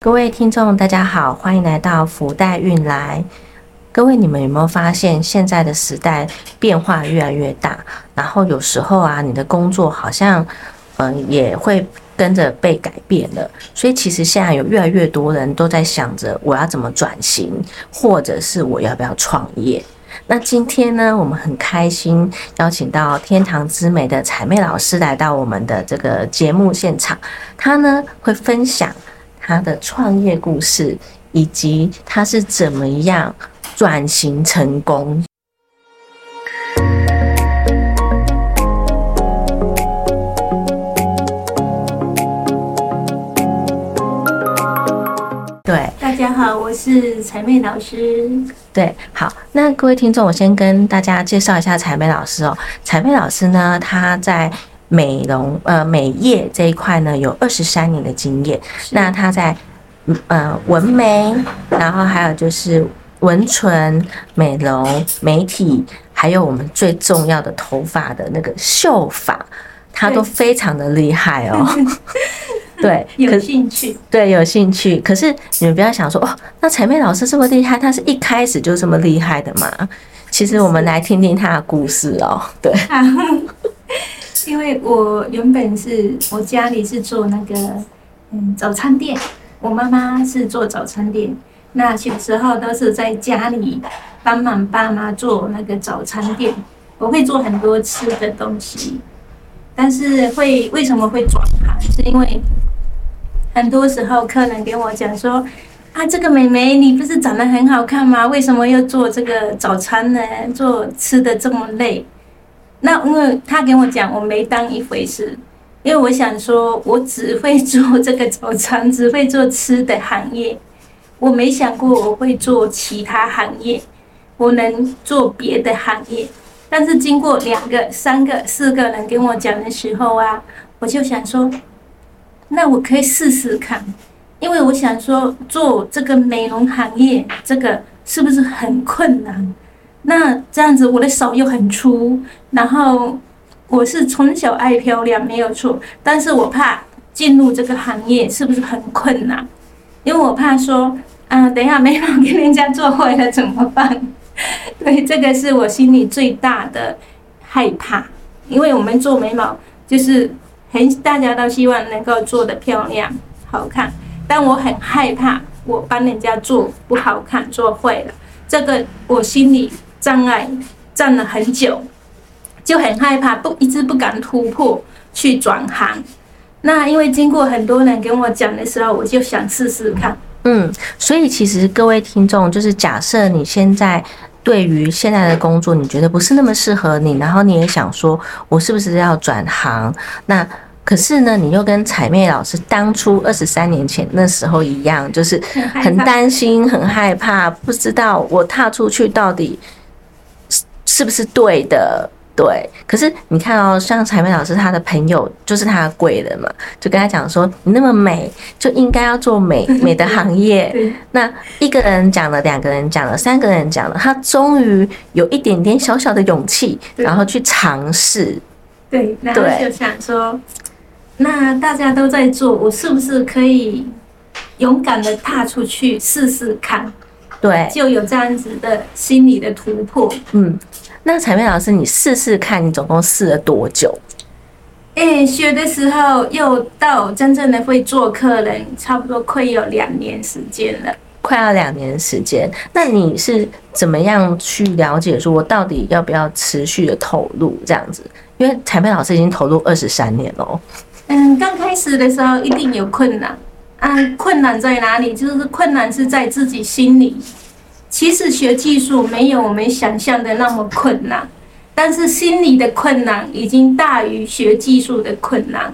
各位听众，大家好，欢迎来到福袋运来。各位，你们有没有发现，现在的时代变化越来越大？然后有时候啊，你的工作好像，嗯，也会跟着被改变了。所以其实现在有越来越多人都在想着，我要怎么转型，或者是我要不要创业？那今天呢，我们很开心邀请到天堂之美的彩妹老师来到我们的这个节目现场，她呢会分享。他的创业故事，以及他是怎么样转型成功。对，大家好，我是彩妹老师。对，好，那各位听众，我先跟大家介绍一下彩妹老师哦。彩妹老师呢，她在。美容呃美业这一块呢，有二十三年的经验。那他在呃纹眉，然后还有就是纹唇、美容、美体，还有我们最重要的头发的那个秀发，他都非常的厉害哦。对，有兴趣。对，有兴趣。可是你们不要想说哦，那彩妹老师这么厉害，她是一开始就这么厉害的吗？其实我们来听听她的故事哦。对。因为我原本是我家里是做那个嗯早餐店，我妈妈是做早餐店，那小时候都是在家里帮忙爸妈做那个早餐店。我会做很多吃的东西，但是会为什么会转行？是因为很多时候客人跟我讲说啊，这个美眉你不是长得很好看吗？为什么要做这个早餐呢？做吃的这么累？那因为他跟我讲，我没当一回事，因为我想说，我只会做这个早餐，只会做吃的行业，我没想过我会做其他行业，我能做别的行业。但是经过两个、三个、四个人跟我讲的时候啊，我就想说，那我可以试试看，因为我想说，做这个美容行业，这个是不是很困难？那这样子，我的手又很粗，然后我是从小爱漂亮，没有错。但是我怕进入这个行业是不是很困难？因为我怕说，嗯，等一下眉毛给人家做坏了怎么办？对，这个是我心里最大的害怕。因为我们做眉毛就是很大家都希望能够做的漂亮、好看，但我很害怕我帮人家做不好看、做坏了，这个我心里。障碍站了很久，就很害怕，不一直不敢突破去转行。那因为经过很多人跟我讲的时候，我就想试试看。嗯，所以其实各位听众，就是假设你现在对于现在的工作，你觉得不是那么适合你，然后你也想说，我是不是要转行？那可是呢，你又跟彩妹老师当初二十三年前那时候一样，就是很担心、很害怕，不知道我踏出去到底。是不是对的？对，可是你看哦，像彩妹老师，她的朋友就是她的贵人嘛，就跟她讲说，你那么美，就应该要做美 美的行业。那一个人讲了，两个人讲了，三个人讲了，他终于有一点点小小的勇气，然后去尝试。对，然后就想说，那大家都在做，我是不是可以勇敢的踏出去试试看？对，就有这样子的心理的突破。嗯。那彩妹老师，你试试看，你总共试了多久？哎，学的时候又到真正的会做客人，差不多快有两年时间了。快要两年时间，那你是怎么样去了解说，我到底要不要持续的投入这样子？因为彩妹老师已经投入二十三年了。嗯，刚开始的时候一定有困难。啊，困难在哪里？就是困难是在自己心里。其实学技术没有我们想象的那么困难，但是心理的困难已经大于学技术的困难。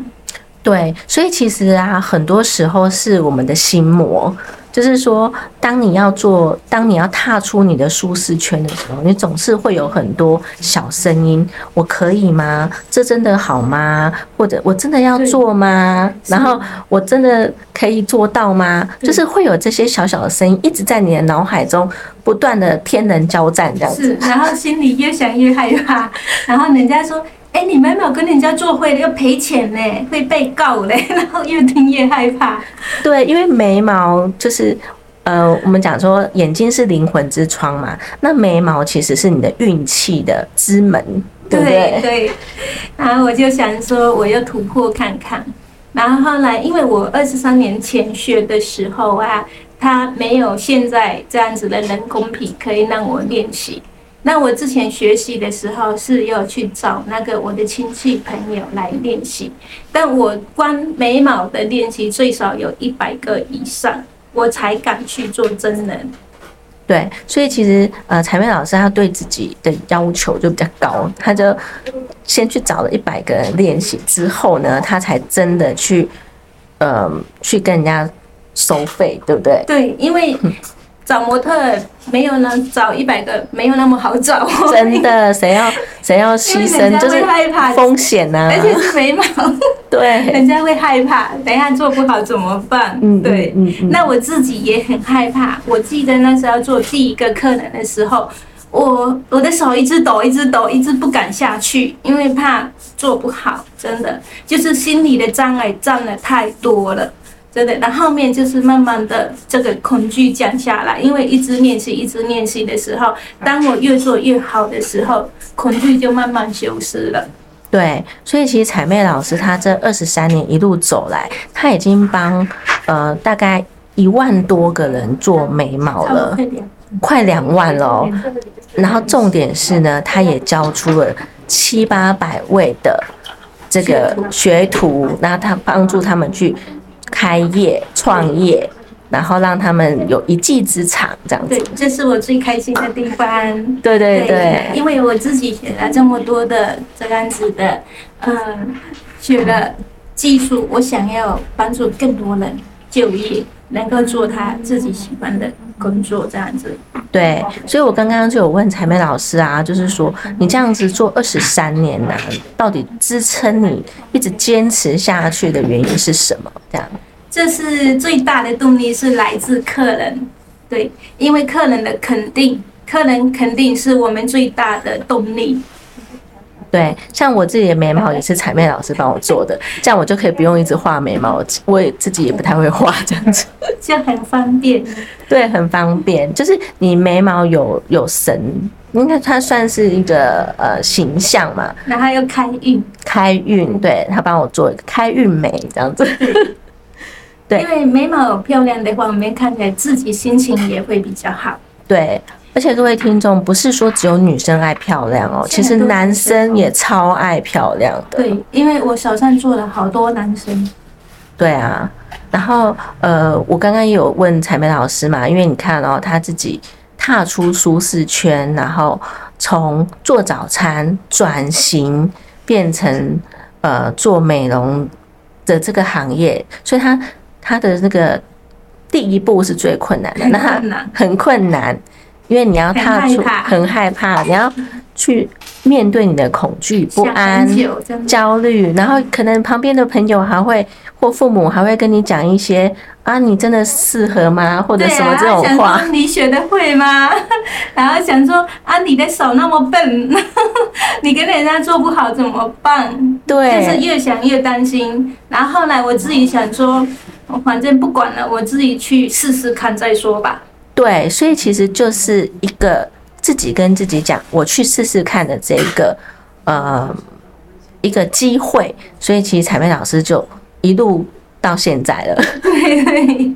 对，所以其实啊，很多时候是我们的心魔。就是说，当你要做，当你要踏出你的舒适圈的时候，你总是会有很多小声音：我可以吗？这真的好吗？或者我真的要做吗？然后我真的可以做到吗？就是会有这些小小的声音一直在你的脑海中不断的天人交战这样子。是，然后心里越想越害怕。然后人家说：“哎，你眉毛跟人家做会要赔钱呢，会被告嘞，然后越听越害怕。对，因为眉毛就是呃，我们讲说眼睛是灵魂之窗嘛，那眉毛其实是你的运气的之门，对不对？对。然后我就想说，我要突破看看。然后后来，因为我二十三年前学的时候啊，它没有现在这样子的人工皮可以让我练习。那我之前学习的时候是要去找那个我的亲戚朋友来练习，但我光眉毛的练习最少有一百个以上，我才敢去做真人。对，所以其实呃，彩妹老师她对自己的要求就比较高，她就先去找了一百个人练习之后呢，她才真的去呃去跟人家收费，对不对？对，因为。找模特没有呢，找一百个没有那么好找。真的，谁要谁要牺牲，就是风险呢？而且是眉毛，对，人家会害怕，等一下做不好怎么办？嗯，对，嗯嗯。那我自己也很害怕。我记得那时候做第一个客人的时候，我我的手一直抖，一直抖，一直不敢下去，因为怕做不好。真的，就是心理的障碍占了太多了。真的，那后面就是慢慢的这个恐惧降下来，因为一直练习，一直练习的时候，当我越做越好的时候，恐惧就慢慢消失了。对，所以其实彩妹老师她这二十三年一路走来，她已经帮呃大概一万多个人做眉毛了，快两万了。然后重点是呢，她也教出了七八百位的这个学徒，然后她帮助他们去。开业创业，然后让他们有一技之长，这样子。对，这是我最开心的地方。对对对，因为我自己学了这么多的这样子的，嗯，学了技术，我想要帮助更多人就业，能够做他自己喜欢的工作，这样子。对，所以我刚刚就有问彩梅老师啊，就是说你这样子做二十三年呢，到底支撑你一直坚持下去的原因是什么？这样，这是最大的动力是来自客人，对，因为客人的肯定，客人肯定是我们最大的动力。对，像我自己的眉毛也是彩妹老师帮我做的，这样我就可以不用一直画眉毛，我也自己也不太会画，这样子，这样很方便。对，很方便，就是你眉毛有有神，应该它算是一个呃形象嘛，然后又开运，开运，对他帮我做一个开运眉这样子。对，因为眉毛漂亮的话，我们看起来自己心情也会比较好。对。而且各位听众，不是说只有女生爱漂亮哦，其实男生也超爱漂亮的。对，因为我小站做了好多男生。对啊，然后呃，我刚刚也有问彩梅老师嘛，因为你看哦，他自己踏出舒适圈，然后从做早餐转型变成呃做美容的这个行业，所以他他的那个第一步是最困难的，那他很困难。因为你要踏出，很害怕，你要去面对你的恐惧、不安、焦虑，然后可能旁边的朋友还会或父母还会跟你讲一些啊，你真的适合吗？或者什么这种话？你学的会吗？然后想说啊，你的手那么笨，你跟人家做不好怎么办？对，就是越想越担心。然后后来我自己想说，反正不管了，我自己去试试看再说吧。对，所以其实就是一个自己跟自己讲，我去试试看的这个呃一个机会。所以其实彩妹老师就一路到现在了。对，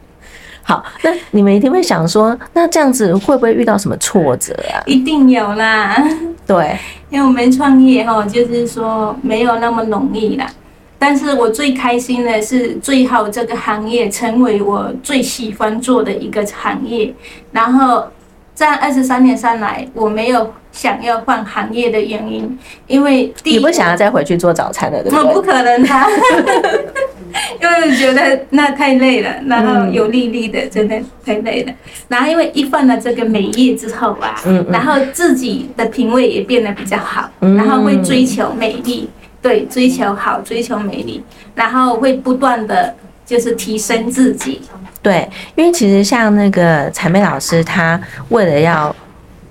好，那你们一定会想说，那这样子会不会遇到什么挫折啊？一定有啦。对，因为我们创业哈，就是说没有那么容易啦。但是我最开心的是，最好这个行业成为我最喜欢做的一个行业。然后在二十三年上来，我没有想要换行业的原因，因为你不想要再回去做早餐了，对不对？不可能的，因为 觉得那太累了，然后油腻腻的，真的太累了。然后因为一换了这个美业之后啊，然后自己的品味也变得比较好，然后会追求美丽。对，追求好，追求美丽，然后会不断的就是提升自己。对，因为其实像那个彩妹老师，她为了要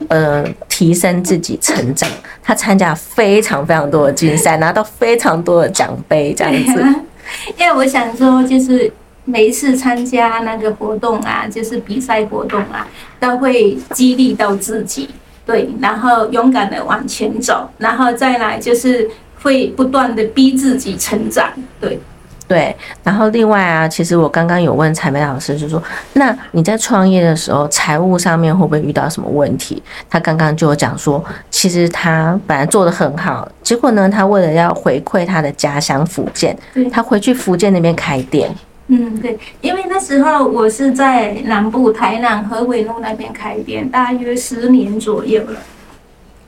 呃提升自己成长，她参加非常非常多的竞赛，拿到非常多的奖杯，这样子。因为我想说，就是每一次参加那个活动啊，就是比赛活动啊，都会激励到自己，对，然后勇敢的往前走，然后再来就是会不断的逼自己成长，对。对，然后另外啊，其实我刚刚有问彩梅老师，就说，那你在创业的时候，财务上面会不会遇到什么问题？他刚刚就有讲说，其实他本来做的很好，结果呢，他为了要回馈他的家乡福建，他回去福建那边开店。嗯，对，因为那时候我是在南部台南和尾路那边开店，大约十年左右了。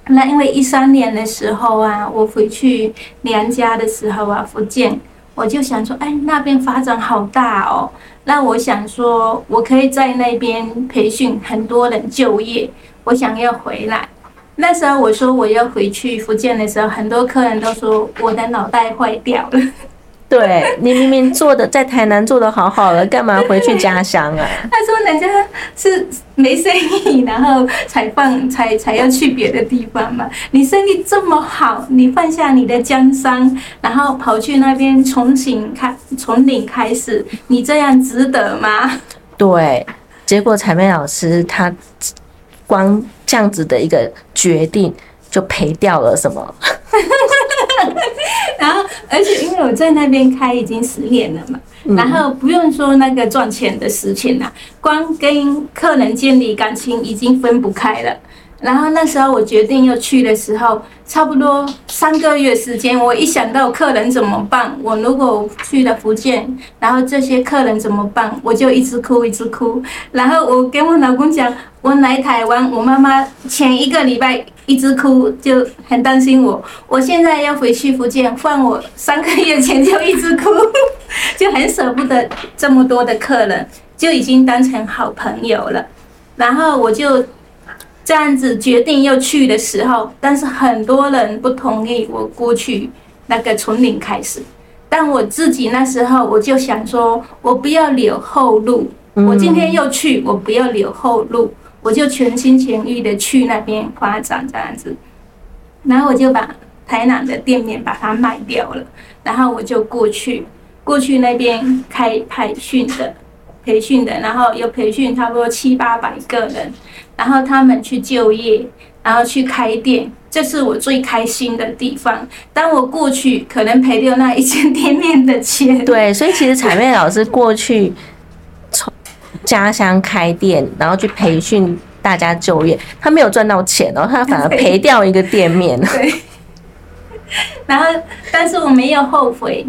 那因为一三年的时候啊，我回去娘家的时候啊，福建。我就想说，哎，那边发展好大哦。那我想说，我可以在那边培训很多人就业。我想要回来。那时候我说我要回去福建的时候，很多客人都说我的脑袋坏掉了。对你明明做的在台南做的好好了，干嘛回去家乡啊？他说人家是没生意，然后才放 才才要去别的地方嘛。你生意这么好，你放下你的江山，然后跑去那边重新开从零开始，你这样值得吗？对，结果彩妹老师他光这样子的一个决定，就赔掉了什么？然后，而且因为我在那边开已经十年了嘛，然后不用说那个赚钱的事情了，光跟客人建立感情已经分不开了。然后那时候我决定要去的时候，差不多三个月时间，我一想到客人怎么办，我如果去了福建，然后这些客人怎么办，我就一直哭一直哭。然后我跟我老公讲，我来台湾，我妈妈前一个礼拜一直哭，就很担心我。我现在要回去福建，换我三个月前就一直哭，就很舍不得这么多的客人，就已经当成好朋友了。然后我就。这样子决定要去的时候，但是很多人不同意我过去那个从零开始。但我自己那时候我就想说，我不要留后路。我今天要去，我不要留后路，我就全心全意的去那边发展这样子。然后我就把台南的店面把它卖掉了，然后我就过去，过去那边开培训的，培训的，然后有培训差不多七八百个人。然后他们去就业，然后去开店，这是我最开心的地方。当我过去，可能赔掉那一间店面的钱。对，所以其实彩妹老师过去从家乡开店，然后去培训大家就业，他没有赚到钱哦，他反而赔掉一个店面。对。然后，但是我没有后悔。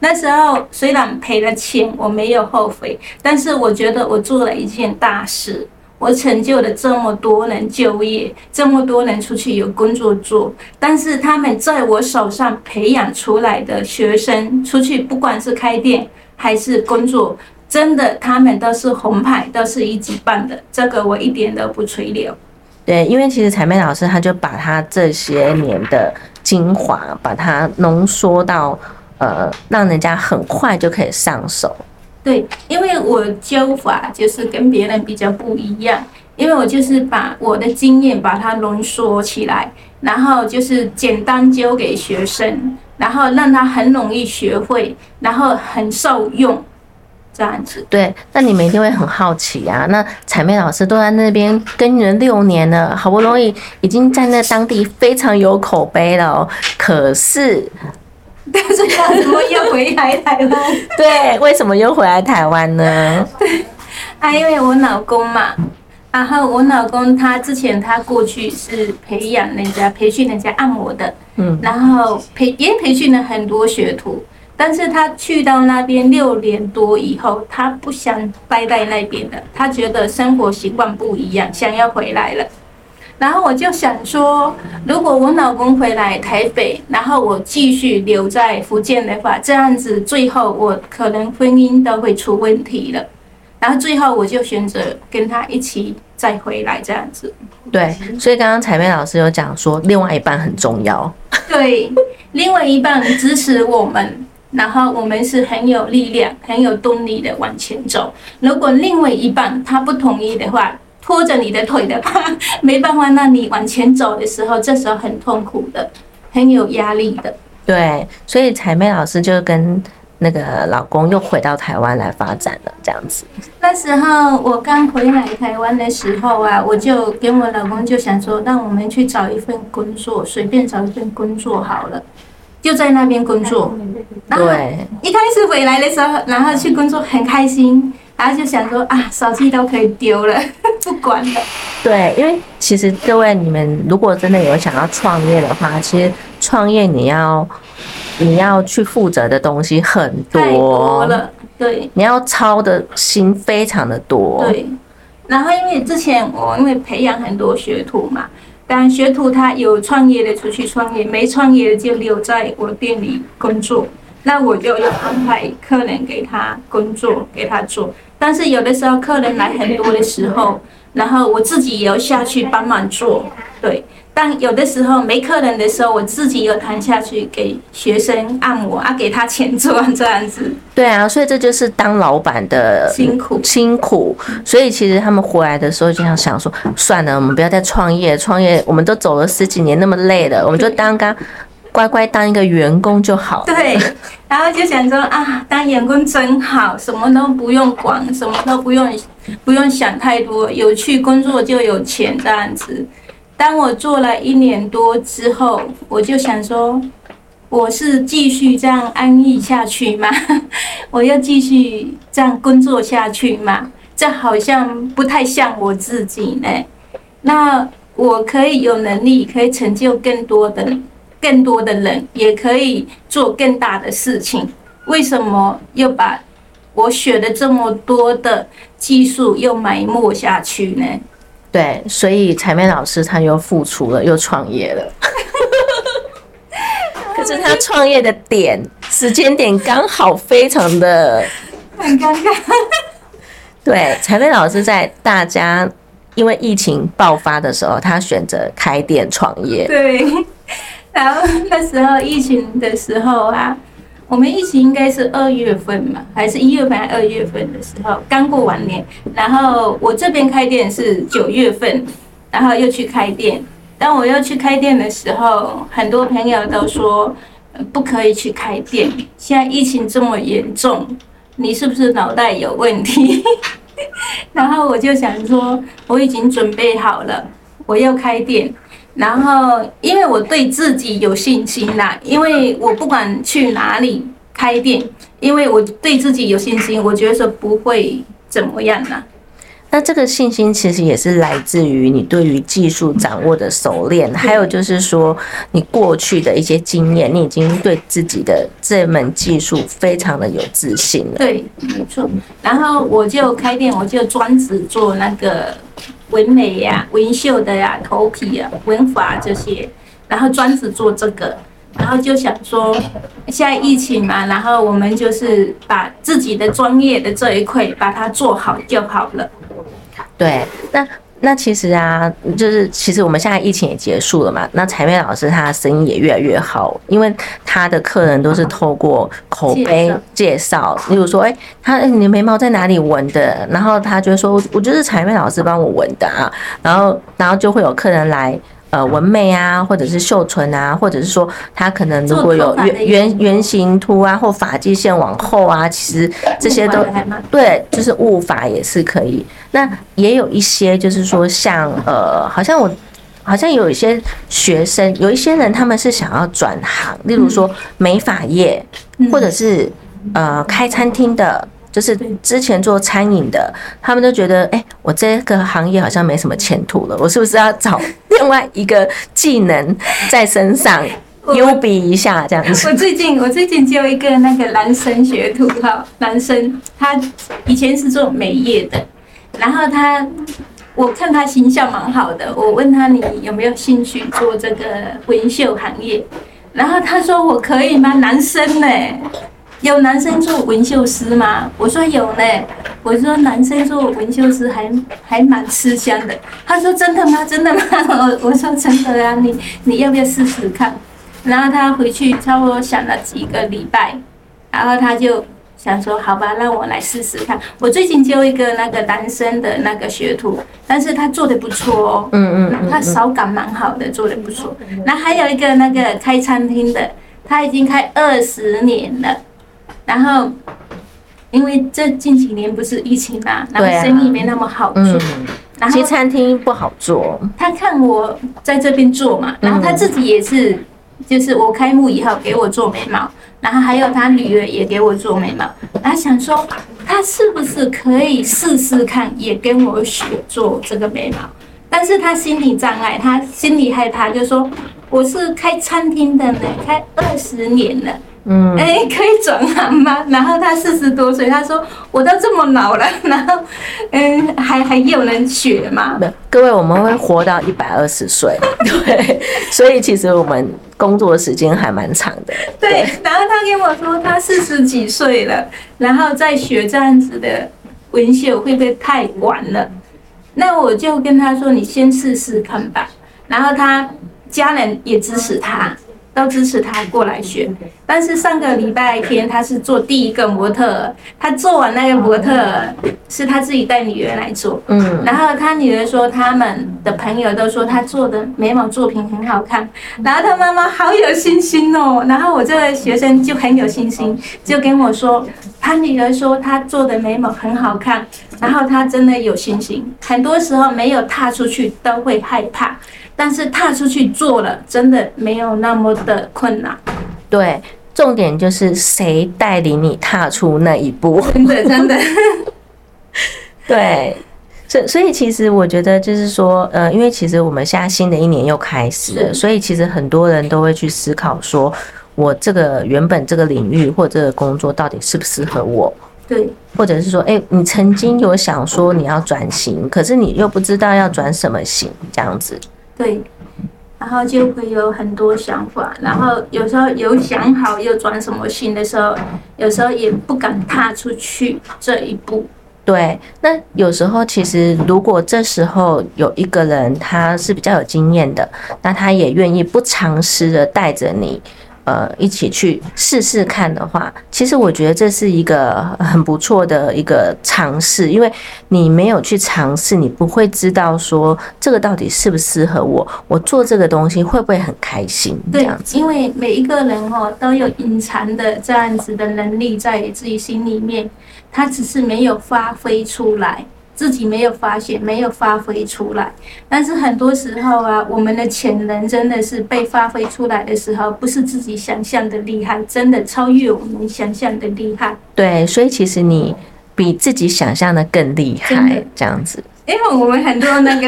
那时候虽然赔了钱，我没有后悔，但是我觉得我做了一件大事。我成就了这么多人就业，这么多人出去有工作做，但是他们在我手上培养出来的学生出去，不管是开店还是工作，真的他们都是红牌，都是一级棒的，这个我一点都不吹牛。对，因为其实彩妹老师他就把他这些年的精华，把它浓缩到呃，让人家很快就可以上手。对，因为我教法就是跟别人比较不一样，因为我就是把我的经验把它浓缩起来，然后就是简单教给学生，然后让他很容易学会，然后很受用，这样子。对，那你们一定会很好奇啊。那彩妹老师都在那边耕耘六年了，好不容易已经在那当地非常有口碑了哦，可是。但是他怎么又回来台湾？对，为什么又回来台湾呢？对，啊，因为我老公嘛，然后我老公他之前他过去是培养人家、培训人家按摩的，嗯，然后培也培训了很多学徒，但是他去到那边六年多以后，他不想待在那边的，他觉得生活习惯不一样，想要回来了。然后我就想说，如果我老公回来台北，然后我继续留在福建的话，这样子最后我可能婚姻都会出问题了。然后最后我就选择跟他一起再回来这样子。对，所以刚刚彩妹老师有讲说，另外一半很重要。对，另外一半支持我们，然后我们是很有力量、很有动力的往前走。如果另外一半他不同意的话，拖着你的腿的话，没办法让你往前走的时候，这时候很痛苦的，很有压力的。对，所以彩妹老师就跟那个老公又回到台湾来发展了，这样子。那时候我刚回来台湾的时候啊，我就跟我老公就想说，让我们去找一份工作，随便找一份工作好了，就在那边工作。对，一开始回来的时候，然后去工作很开心，然后就想说啊，手机都可以丢了，不管了。对，因为其实各位你们如果真的有想要创业的话，其实创业你要你要去负责的东西很多，太多了，对你要操的心非常的多。对。然后因为之前我因为培养很多学徒嘛，当然学徒他有创业的出去创业，没创业的就留在我店里工作。那我就要安排客人给他工作，给他做。但是有的时候客人来很多的时候，然后我自己也要下去帮忙做，对。但有的时候没客人的时候，我自己又谈下去给学生按摩啊，给他钱做这样子。对啊，所以这就是当老板的辛苦辛苦。所以其实他们回来的时候就想想说，算了，我们不要再创业，创业我们都走了十几年那么累了，我们就当刚乖乖当一个员工就好。对，然后就想说啊，当员工真好，什么都不用管，什么都不用不用想太多，有去工作就有钱这样子。当我做了一年多之后，我就想说，我是继续这样安逸下去吗？我要继续这样工作下去吗？这好像不太像我自己呢。那我可以有能力，可以成就更多的、更多的人，也可以做更大的事情。为什么又把我学的这么多的技术又埋没下去呢？对，所以彩妹老师她又付出了，又创业了。可是她创业的点时间点刚好非常的很尴尬。对，彩妹老师在大家因为疫情爆发的时候，她选择开店创业。对，然后那时候疫情的时候啊，我们疫情应该是二月份嘛，还是一月份、二月份的时候刚过完年，然后我这边开店是九月份，然后又去开店。当我要去开店的时候，很多朋友都说不可以去开店，现在疫情这么严重，你是不是脑袋有问题？然后我就想说，我已经准备好了，我要开店。然后，因为我对自己有信心啦，因为我不管去哪里开店，因为我对自己有信心，我觉得说不会怎么样啦。那这个信心其实也是来自于你对于技术掌握的熟练，还有就是说你过去的一些经验，你已经对自己的这门技术非常的有自信了。对，没错。然后我就开店，我就专职做那个纹眉呀、纹绣的呀、头皮呀、纹发这些，然后专职做这个。然后就想说，现在疫情嘛，然后我们就是把自己的专业的这一块把它做好就好了。对，那那其实啊，就是其实我们现在疫情也结束了嘛，那彩妹老师她的生意也越来越好，因为她的客人都是透过口碑介绍，例如说，哎，他哎你的眉毛在哪里纹的？然后他就说，我就是彩妹老师帮我纹的啊，然后然后就会有客人来。呃，纹眉啊，或者是绣唇啊，或者是说他可能如果有圆圆圆形凸啊，或发际线往后啊，其实这些都对，就是雾法也是可以。那也有一些就是说像呃，好像我好像有一些学生，有一些人他们是想要转行，例如说美发业，或者是呃开餐厅的。就是之前做餐饮的，他们都觉得，哎，我这个行业好像没什么前途了，我是不是要找另外一个技能在身上，优比一下这样子？我最近我最近就一个那个男生学徒哈，男生他以前是做美业的，然后他我看他形象蛮好的，我问他你有没有兴趣做这个纹绣行业，然后他说我可以吗？男生呢？有男生做纹绣师吗？我说有呢。我说男生做纹绣师还还蛮吃香的。他说真的吗？真的吗？我我说真的啊，你你要不要试试看？然后他回去差不多想了几个礼拜，然后他就想说好吧，让我来试试看。我最近教一个那个男生的那个学徒，但是他做的不错哦，嗯嗯他手感蛮好的，做的不错。那还有一个那个开餐厅的，他已经开二十年了，然后因为这近几年不是疫情嘛，然后生意没那么好做，然后其实餐厅不好做。他看我在这边做嘛，然后他自己也是，就是我开幕以后给我做眉毛。然后还有他女儿也给我做眉毛，他想说他是不是可以试试看，也跟我学做这个眉毛，但是他心理障碍，他心里害怕，就说我是开餐厅的呢，开二十年了。嗯，哎，可以转行吗？然后他四十多岁，他说我都这么老了，然后，嗯，还还有人学吗？各位，我们会活到一百二十岁，对，所以其实我们工作时间还蛮长的。对，然后他跟我说他四十几岁了，然后再学这样子的文绣会不会太晚了？那我就跟他说，你先试试看吧。然后他家人也支持他。都支持他过来学，但是上个礼拜天他是做第一个模特，他做完那个模特是他自己带女儿来做，嗯，然后他女儿说他们的朋友都说他做的眉毛作品很好看，然后他妈妈好有信心哦，然后我这个学生就很有信心，就跟我说他女儿说他做的眉毛很好看，然后他真的有信心，很多时候没有踏出去都会害怕。但是踏出去做了，真的没有那么的困难。对，重点就是谁带领你踏出那一步。真的，真的。对，所所以其实我觉得就是说，呃，因为其实我们现在新的一年又开始了，所以其实很多人都会去思考，说我这个原本这个领域或这个工作到底适不适合我？对，或者是说，哎，你曾经有想说你要转型，可是你又不知道要转什么型，这样子。对，然后就会有很多想法，然后有时候有想好要转什么型的时候，有时候也不敢踏出去这一步。对，那有时候其实如果这时候有一个人他是比较有经验的，那他也愿意不尝试的带着你。呃，一起去试试看的话，其实我觉得这是一个很不错的一个尝试，因为你没有去尝试，你不会知道说这个到底适不适合我，我做这个东西会不会很开心？这样子，因为每一个人哦都有隐藏的这样子的能力在自己心里面，他只是没有发挥出来。自己没有发现，没有发挥出来，但是很多时候啊，我们的潜能真的是被发挥出来的时候，不是自己想象的厉害，真的超越我们想象的厉害。对，所以其实你比自己想象的更厉害，这样子。因为我们很多那个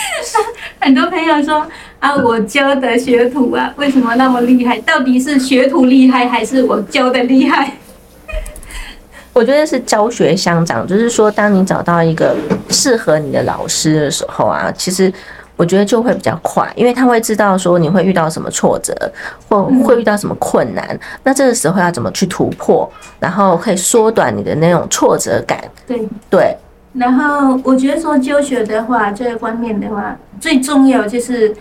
很多朋友说啊，我教的学徒啊，为什么那么厉害？到底是学徒厉害，还是我教的厉害？我觉得是教学相长，就是说，当你找到一个适合你的老师的时候啊，其实我觉得就会比较快，因为他会知道说你会遇到什么挫折，或会遇到什么困难，那这个时候要怎么去突破，然后可以缩短你的那种挫折感。对对。然后我觉得说教学的话，这个方面的话，最重要就是。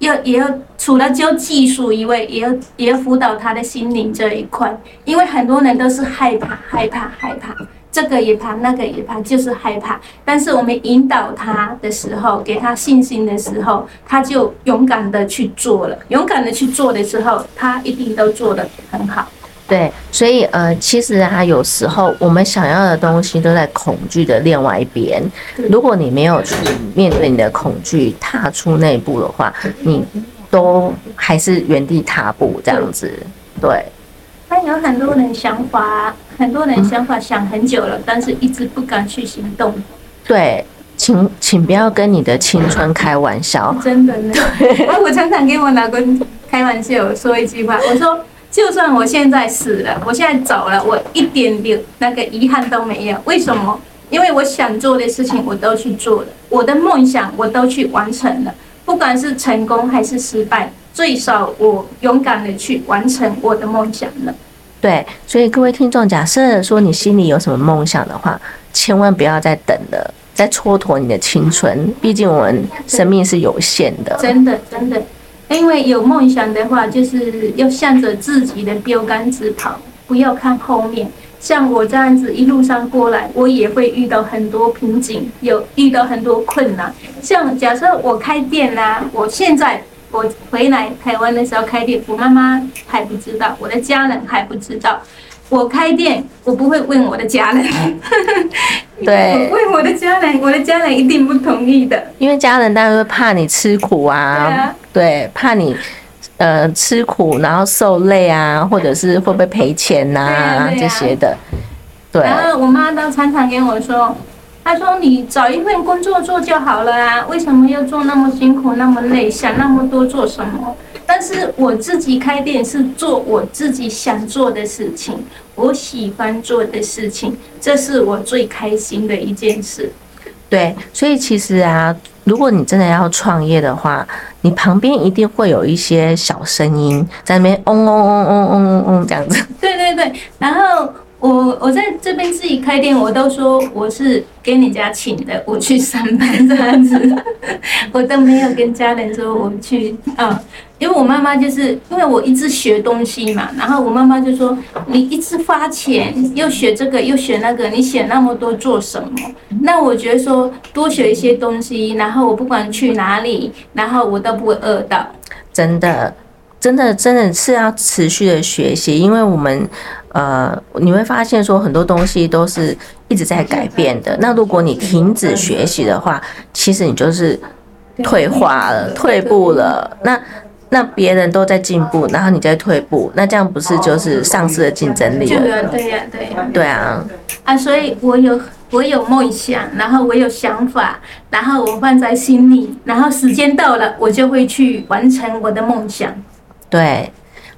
要也要除了教技术以外，也要也要辅导他的心灵这一块，因为很多人都是害怕害怕害怕，这个也怕那个也怕，就是害怕。但是我们引导他的时候，给他信心的时候，他就勇敢的去做了。勇敢的去做的时候，他一定都做得很好。对，所以呃，其实啊，有时候我们想要的东西都在恐惧的另外一边。如果你没有去面对你的恐惧，踏出那一步的话，你都还是原地踏步这样子。对。那有很多人想法，很多人想法想很久了，但是一直不敢去行动。对，请请不要跟你的青春开玩笑。真的呢。对。我常常跟我老公开玩笑说一句话，我说。就算我现在死了，我现在走了，我一点点那个遗憾都没有。为什么？因为我想做的事情我都去做了，我的梦想我都去完成了，不管是成功还是失败，最少我勇敢的去完成我的梦想了。对，所以各位听众，假设说你心里有什么梦想的话，千万不要再等了，再蹉跎你的青春。毕竟我们生命是有限的。真的，真的。因为有梦想的话，就是要向着自己的标杆直跑，不要看后面。像我这样子一路上过来，我也会遇到很多瓶颈，有遇到很多困难。像假设我开店啦，我现在我回来台湾的时候开店，我妈妈还不知道，我的家人还不知道。我开店，我不会问我的家人，对，为我的家人，我的家人一定不同意的，因为家人当然会怕你吃苦啊，对，怕你呃吃苦，然后受累啊，或者是会不会赔钱呐这些的，对。然后我妈都常常跟我说，她说你找一份工作做就好了啊，为什么要做那么辛苦那么累，想那么多做什么？但是我自己开店是做我自己想做的事情，我喜欢做的事情，这是我最开心的一件事。对，所以其实啊，如果你真的要创业的话，你旁边一定会有一些小声音在那边嗡嗡嗡嗡嗡嗡嗡这样子。对对对，然后。我我在这边自己开店，我都说我是给你家请的，我去上班这样子，我都没有跟家人说我去啊，因为我妈妈就是因为我一直学东西嘛，然后我妈妈就说你一直花钱又学这个又学那个，你学那么多做什么？那我觉得说多学一些东西，然后我不管去哪里，然后我都不会饿到。真的，真的，真的是要持续的学习，因为我们。呃，你会发现说很多东西都是一直在改变的。那如果你停止学习的话，其实你就是退化了、退步了。那那别人都在进步，然后你在退步，那这样不是就是丧失了竞争力了？对呀，对呀，对呀。对啊。啊，所以我有我有梦想，然后我有想法，然后我放在心里，然后时间到了，我就会去完成我的梦想。对，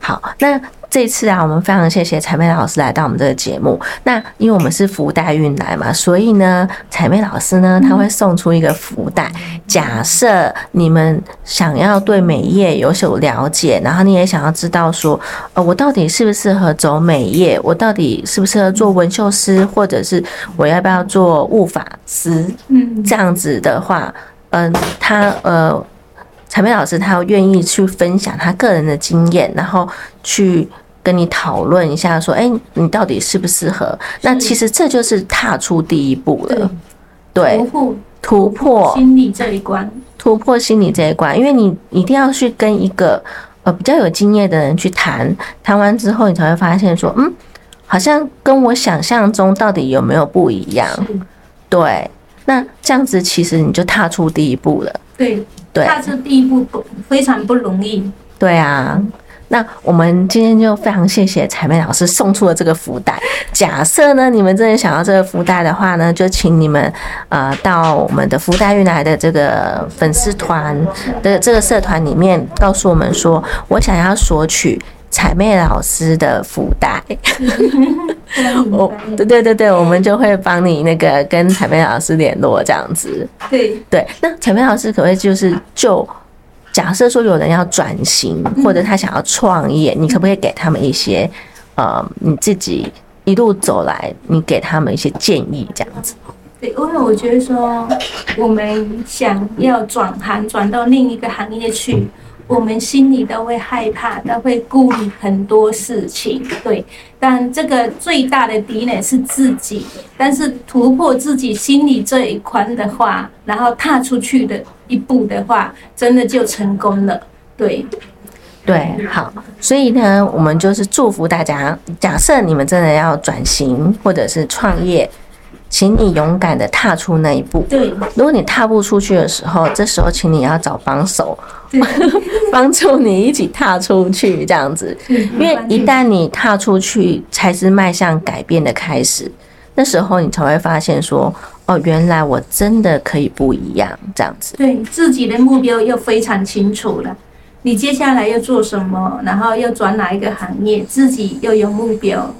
好，那。这次啊，我们非常谢谢彩妹老师来到我们这个节目。那因为我们是福袋运来嘛，所以呢，彩妹老师呢，他会送出一个福袋。假设你们想要对美业有所了解，然后你也想要知道说，呃，我到底适不适合走美业？我到底适不适合做纹绣师，或者是我要不要做物法师？嗯，这样子的话，嗯，他呃，彩妹老师他愿意去分享他个人的经验，然后去。跟你讨论一下，说，哎，你到底适不适合？那其实这就是踏出第一步了，对，突破。突破心理这一关，突破心理这一关，因为你一定要去跟一个呃比较有经验的人去谈，谈完之后，你才会发现说，嗯，好像跟我想象中到底有没有不一样？对，那这样子其实你就踏出第一步了，对，对，踏出第一步不非常不容易，对啊。那我们今天就非常谢谢彩妹老师送出了这个福袋。假设呢，你们真的想要这个福袋的话呢，就请你们呃到我们的福袋运来的这个粉丝团的这个社团里面，告诉我们说我想要索取彩妹老师的福袋。我 对对对对，我们就会帮你那个跟彩妹老师联络这样子。对对，那彩妹老师可不可以就是就。假设说有人要转型，或者他想要创业，你可不可以给他们一些，呃，你自己一路走来，你给他们一些建议，这样子？对，因为我觉得说，我们想要转行转到另一个行业去。我们心里都会害怕，都会顾虑很多事情，对。但这个最大的敌人是自己。但是突破自己心里这一关的话，然后踏出去的一步的话，真的就成功了。对，对，好。所以呢，我们就是祝福大家。假设你们真的要转型或者是创业。请你勇敢的踏出那一步。对，如果你踏不出去的时候，这时候请你要找帮手，帮助你一起踏出去，这样子。因为一旦你踏出去，才是迈向改变的开始。那时候你才会发现说，哦，原来我真的可以不一样，这样子。对自己的目标又非常清楚了，你接下来要做什么，然后要转哪一个行业，自己又有目标。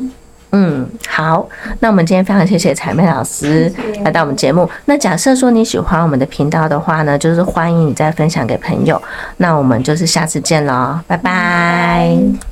嗯，好，那我们今天非常谢谢彩妹老师来到我们节目。那假设说你喜欢我们的频道的话呢，就是欢迎你再分享给朋友。那我们就是下次见喽，拜拜。